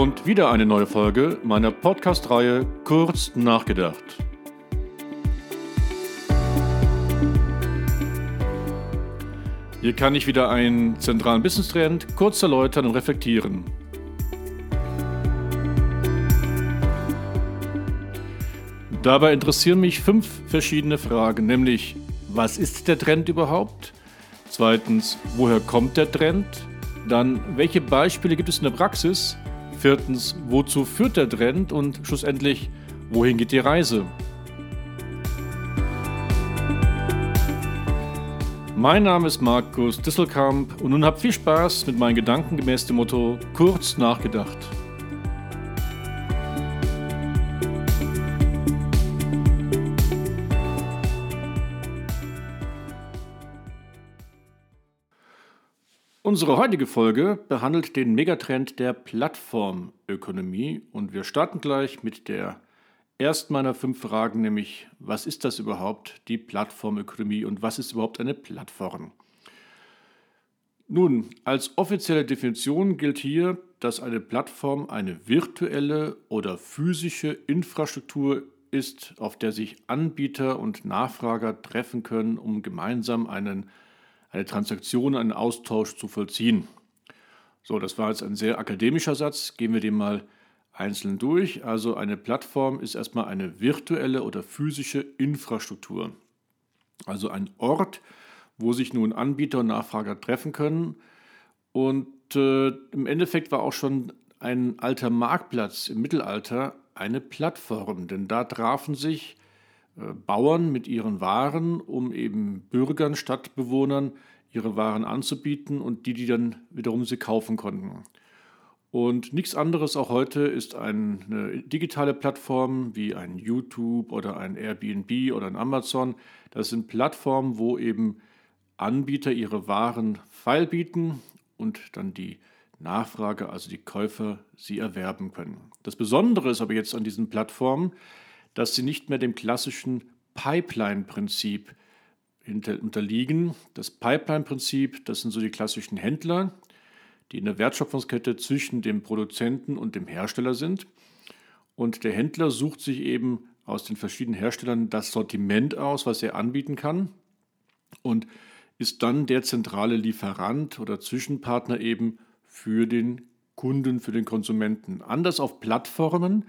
und wieder eine neue Folge meiner Podcast-Reihe Kurz nachgedacht. Hier kann ich wieder einen zentralen Business-Trend kurz erläutern und reflektieren. Dabei interessieren mich fünf verschiedene Fragen, nämlich was ist der Trend überhaupt? Zweitens, woher kommt der Trend? Dann, welche Beispiele gibt es in der Praxis? Viertens, wozu führt der Trend? Und schlussendlich, wohin geht die Reise? Mein Name ist Markus Disselkamp und nun habt viel Spaß mit meinen Gedanken gemäß dem Motto kurz nachgedacht. Unsere heutige Folge behandelt den Megatrend der Plattformökonomie und wir starten gleich mit der ersten meiner fünf Fragen, nämlich was ist das überhaupt, die Plattformökonomie und was ist überhaupt eine Plattform? Nun, als offizielle Definition gilt hier, dass eine Plattform eine virtuelle oder physische Infrastruktur ist, auf der sich Anbieter und Nachfrager treffen können, um gemeinsam einen eine Transaktion, einen Austausch zu vollziehen. So, das war jetzt ein sehr akademischer Satz. Gehen wir den mal einzeln durch. Also eine Plattform ist erstmal eine virtuelle oder physische Infrastruktur. Also ein Ort, wo sich nun Anbieter und Nachfrager treffen können. Und äh, im Endeffekt war auch schon ein alter Marktplatz im Mittelalter eine Plattform, denn da trafen sich Bauern mit ihren Waren, um eben Bürgern, Stadtbewohnern ihre Waren anzubieten und die, die dann wiederum sie kaufen konnten. Und nichts anderes auch heute ist eine digitale Plattform wie ein YouTube oder ein Airbnb oder ein Amazon. Das sind Plattformen, wo eben Anbieter ihre Waren feilbieten und dann die Nachfrage, also die Käufer, sie erwerben können. Das Besondere ist aber jetzt an diesen Plattformen, dass sie nicht mehr dem klassischen Pipeline-Prinzip unterliegen. Das Pipeline-Prinzip, das sind so die klassischen Händler, die in der Wertschöpfungskette zwischen dem Produzenten und dem Hersteller sind. Und der Händler sucht sich eben aus den verschiedenen Herstellern das Sortiment aus, was er anbieten kann und ist dann der zentrale Lieferant oder Zwischenpartner eben für den Kunden, für den Konsumenten. Anders auf Plattformen,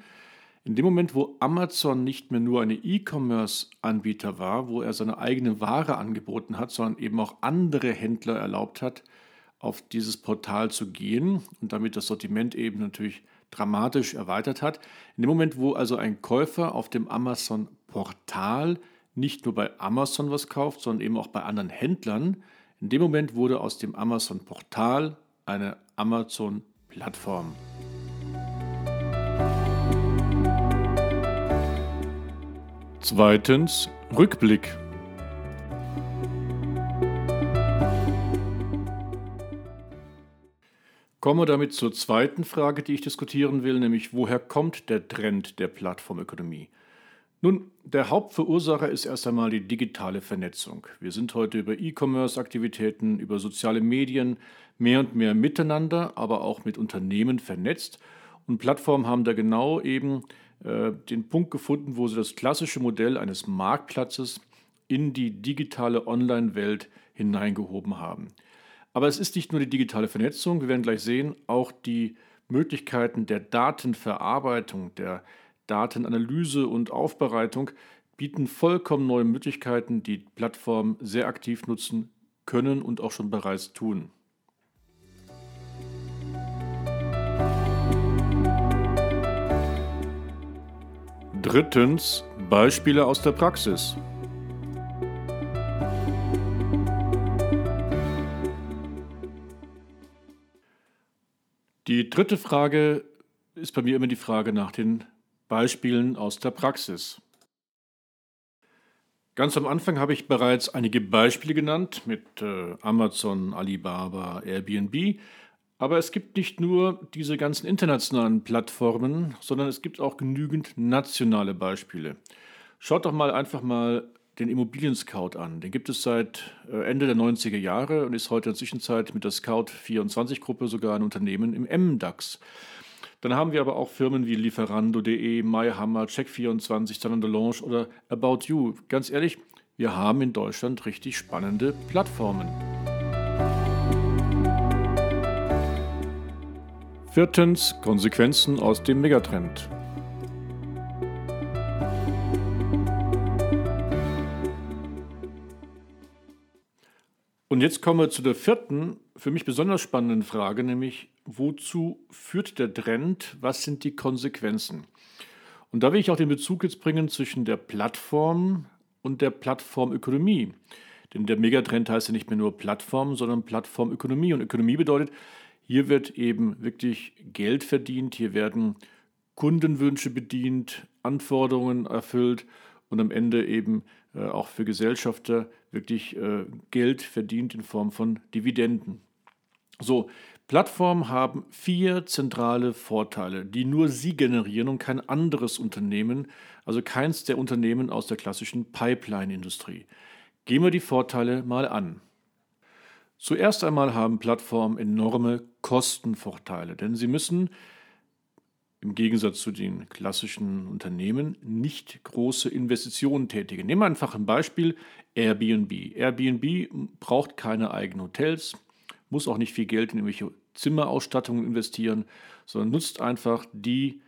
in dem Moment, wo Amazon nicht mehr nur eine E-Commerce-Anbieter war, wo er seine eigene Ware angeboten hat, sondern eben auch andere Händler erlaubt hat, auf dieses Portal zu gehen und damit das Sortiment eben natürlich dramatisch erweitert hat. In dem Moment, wo also ein Käufer auf dem Amazon-Portal nicht nur bei Amazon was kauft, sondern eben auch bei anderen Händlern, in dem Moment wurde aus dem Amazon-Portal eine Amazon-Plattform. Zweitens Rückblick. Kommen wir damit zur zweiten Frage, die ich diskutieren will, nämlich woher kommt der Trend der Plattformökonomie? Nun, der Hauptverursacher ist erst einmal die digitale Vernetzung. Wir sind heute über E-Commerce-Aktivitäten, über soziale Medien mehr und mehr miteinander, aber auch mit Unternehmen vernetzt. Und Plattformen haben da genau eben äh, den Punkt gefunden, wo sie das klassische Modell eines Marktplatzes in die digitale Online-Welt hineingehoben haben. Aber es ist nicht nur die digitale Vernetzung, wir werden gleich sehen, auch die Möglichkeiten der Datenverarbeitung, der Datenanalyse und Aufbereitung bieten vollkommen neue Möglichkeiten, die Plattformen sehr aktiv nutzen können und auch schon bereits tun. Drittens Beispiele aus der Praxis. Die dritte Frage ist bei mir immer die Frage nach den Beispielen aus der Praxis. Ganz am Anfang habe ich bereits einige Beispiele genannt mit äh, Amazon, Alibaba, Airbnb. Aber es gibt nicht nur diese ganzen internationalen Plattformen, sondern es gibt auch genügend nationale Beispiele. Schaut doch mal einfach mal den Immobilien-Scout an. Den gibt es seit äh, Ende der 90er Jahre und ist heute in der Zwischenzeit mit der Scout24-Gruppe sogar ein Unternehmen im MDAX. Dann haben wir aber auch Firmen wie Lieferando.de, MyHammer, Check24, Zalando oder About You. Ganz ehrlich, wir haben in Deutschland richtig spannende Plattformen. Viertens Konsequenzen aus dem Megatrend. Und jetzt kommen wir zu der vierten, für mich besonders spannenden Frage, nämlich wozu führt der Trend, was sind die Konsequenzen? Und da will ich auch den Bezug jetzt bringen zwischen der Plattform und der Plattformökonomie. Denn der Megatrend heißt ja nicht mehr nur Plattform, sondern Plattformökonomie. Und Ökonomie bedeutet, hier wird eben wirklich Geld verdient, hier werden Kundenwünsche bedient, Anforderungen erfüllt und am Ende eben äh, auch für Gesellschafter wirklich äh, Geld verdient in Form von Dividenden. So, Plattformen haben vier zentrale Vorteile, die nur sie generieren und kein anderes Unternehmen, also keins der Unternehmen aus der klassischen Pipeline-Industrie. Gehen wir die Vorteile mal an. Zuerst einmal haben Plattformen enorme Kostenvorteile, denn sie müssen im Gegensatz zu den klassischen Unternehmen nicht große Investitionen tätigen. Nehmen wir einfach ein Beispiel Airbnb. Airbnb braucht keine eigenen Hotels, muss auch nicht viel Geld in irgendwelche Zimmerausstattungen investieren, sondern nutzt einfach die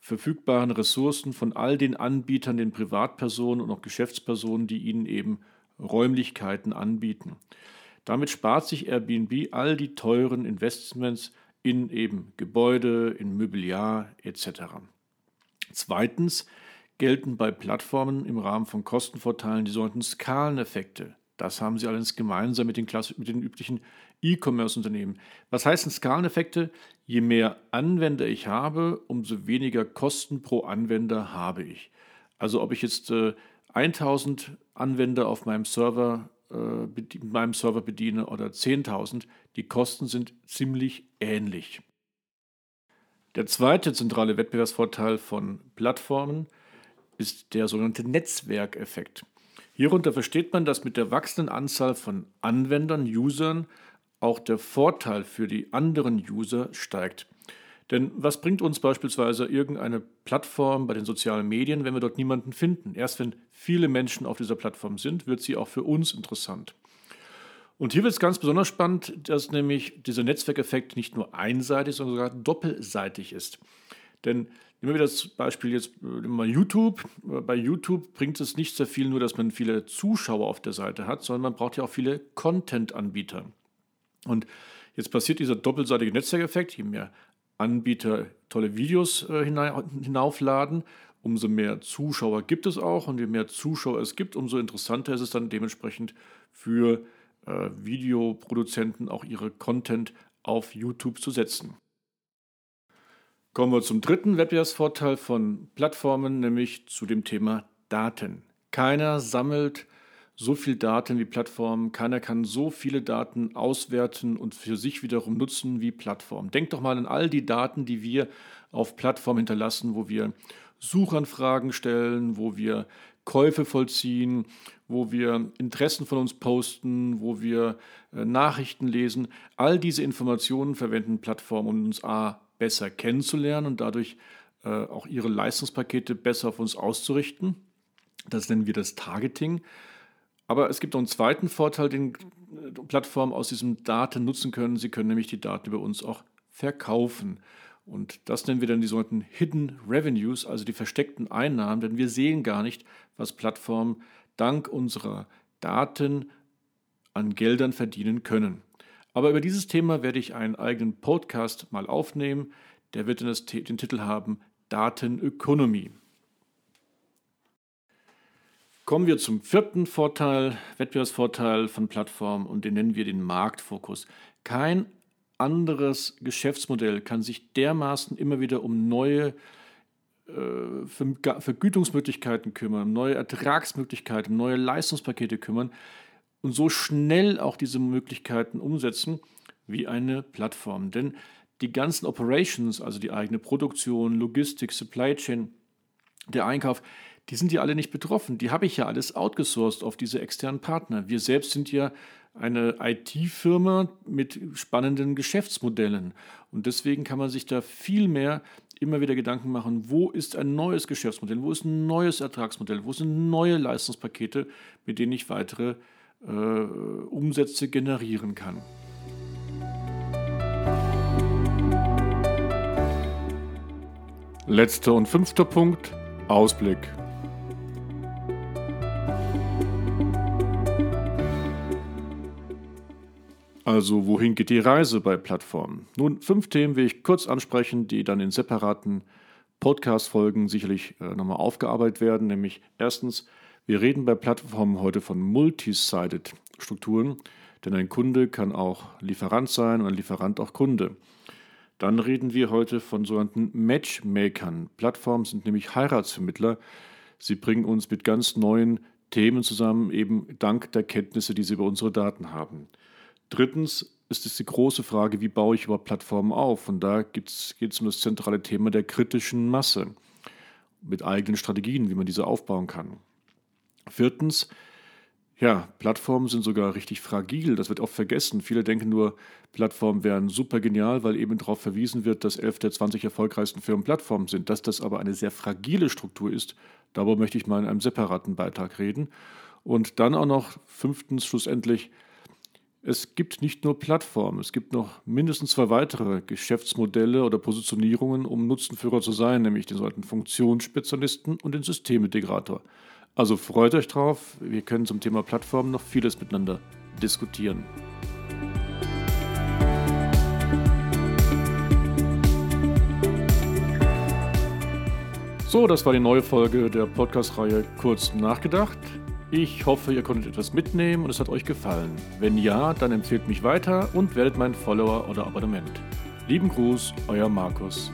verfügbaren Ressourcen von all den Anbietern, den Privatpersonen und auch Geschäftspersonen, die ihnen eben Räumlichkeiten anbieten. Damit spart sich Airbnb all die teuren Investments in eben Gebäude, in Mobiliar etc. Zweitens gelten bei Plattformen im Rahmen von Kostenvorteilen die sogenannten Skaleneffekte. Das haben sie allerdings gemeinsam mit den, mit den üblichen E-Commerce-Unternehmen. Was heißen Skaleneffekte? Je mehr Anwender ich habe, umso weniger Kosten pro Anwender habe ich. Also ob ich jetzt äh, 1000 Anwender auf meinem Server äh, meinem Server bediene oder 10.000, die Kosten sind ziemlich ähnlich. Der zweite zentrale Wettbewerbsvorteil von Plattformen ist der sogenannte Netzwerkeffekt. Hierunter versteht man, dass mit der wachsenden Anzahl von Anwendern, Usern, auch der Vorteil für die anderen User steigt. Denn was bringt uns beispielsweise irgendeine Plattform bei den sozialen Medien, wenn wir dort niemanden finden? Erst wenn viele Menschen auf dieser Plattform sind, wird sie auch für uns interessant. Und hier wird es ganz besonders spannend, dass nämlich dieser Netzwerkeffekt nicht nur einseitig, sondern sogar doppelseitig ist. Denn nehmen wir das Beispiel jetzt äh, mal YouTube. Bei YouTube bringt es nicht sehr viel nur, dass man viele Zuschauer auf der Seite hat, sondern man braucht ja auch viele Content-Anbieter. Und jetzt passiert dieser doppelseitige Netzwerkeffekt. Je mehr Anbieter tolle Videos äh, hinaufladen, umso mehr Zuschauer gibt es auch. Und je mehr Zuschauer es gibt, umso interessanter ist es dann dementsprechend für äh, Videoproduzenten auch ihre Content auf YouTube zu setzen. Kommen wir zum dritten Wettbewerbsvorteil von Plattformen, nämlich zu dem Thema Daten. Keiner sammelt so viel Daten wie Plattformen. Keiner kann so viele Daten auswerten und für sich wiederum nutzen wie Plattformen. Denkt doch mal an all die Daten, die wir auf Plattformen hinterlassen, wo wir Suchanfragen stellen, wo wir Käufe vollziehen, wo wir Interessen von uns posten, wo wir äh, Nachrichten lesen. All diese Informationen verwenden Plattformen, um uns A besser kennenzulernen und dadurch äh, auch ihre Leistungspakete besser auf uns auszurichten. Das nennen wir das Targeting. Aber es gibt noch einen zweiten Vorteil, den äh, Plattformen aus diesen Daten nutzen können. Sie können nämlich die Daten über uns auch verkaufen. Und das nennen wir dann die sogenannten Hidden Revenues, also die versteckten Einnahmen, denn wir sehen gar nicht, was Plattformen dank unserer Daten an Geldern verdienen können. Aber über dieses Thema werde ich einen eigenen Podcast mal aufnehmen. Der wird den Titel haben Datenökonomie. Kommen wir zum vierten Vorteil, Wettbewerbsvorteil von Plattformen und den nennen wir den Marktfokus. Kein anderes Geschäftsmodell kann sich dermaßen immer wieder um neue äh, Vergütungsmöglichkeiten kümmern, neue Ertragsmöglichkeiten, neue Leistungspakete kümmern und so schnell auch diese Möglichkeiten umsetzen wie eine Plattform. Denn die ganzen Operations, also die eigene Produktion, Logistik, Supply Chain, der Einkauf, die sind ja alle nicht betroffen. Die habe ich ja alles outgesourced auf diese externen Partner. Wir selbst sind ja eine IT-Firma mit spannenden Geschäftsmodellen. Und deswegen kann man sich da viel mehr immer wieder Gedanken machen, wo ist ein neues Geschäftsmodell, wo ist ein neues Ertragsmodell, wo sind neue Leistungspakete, mit denen ich weitere äh, Umsätze generieren kann. Letzter und fünfter Punkt, Ausblick. Also wohin geht die Reise bei Plattformen? Nun, fünf Themen will ich kurz ansprechen, die dann in separaten Podcast-Folgen sicherlich äh, nochmal aufgearbeitet werden. Nämlich erstens, wir reden bei Plattformen heute von Multisided Strukturen, denn ein Kunde kann auch Lieferant sein und ein Lieferant auch Kunde. Dann reden wir heute von sogenannten Matchmakern. Plattformen sind nämlich Heiratsvermittler. Sie bringen uns mit ganz neuen Themen zusammen, eben dank der Kenntnisse, die sie über unsere Daten haben. Drittens ist es die große Frage, wie baue ich überhaupt Plattformen auf? Und da geht es um das zentrale Thema der kritischen Masse mit eigenen Strategien, wie man diese aufbauen kann. Viertens, ja, Plattformen sind sogar richtig fragil. Das wird oft vergessen. Viele denken nur, Plattformen wären super genial, weil eben darauf verwiesen wird, dass 11 der 20 erfolgreichsten Firmen Plattformen sind. Dass das aber eine sehr fragile Struktur ist, darüber möchte ich mal in einem separaten Beitrag reden. Und dann auch noch fünftens schlussendlich, es gibt nicht nur Plattformen, es gibt noch mindestens zwei weitere Geschäftsmodelle oder Positionierungen, um Nutzenführer zu sein, nämlich den sogenannten Funktionsspezialisten und den Systemintegrator. Also freut euch drauf, wir können zum Thema Plattformen noch vieles miteinander diskutieren. So, das war die neue Folge der Podcast-Reihe Kurz nachgedacht. Ich hoffe, ihr konntet etwas mitnehmen und es hat euch gefallen. Wenn ja, dann empfehlt mich weiter und werdet mein Follower oder Abonnement. Lieben Gruß, euer Markus.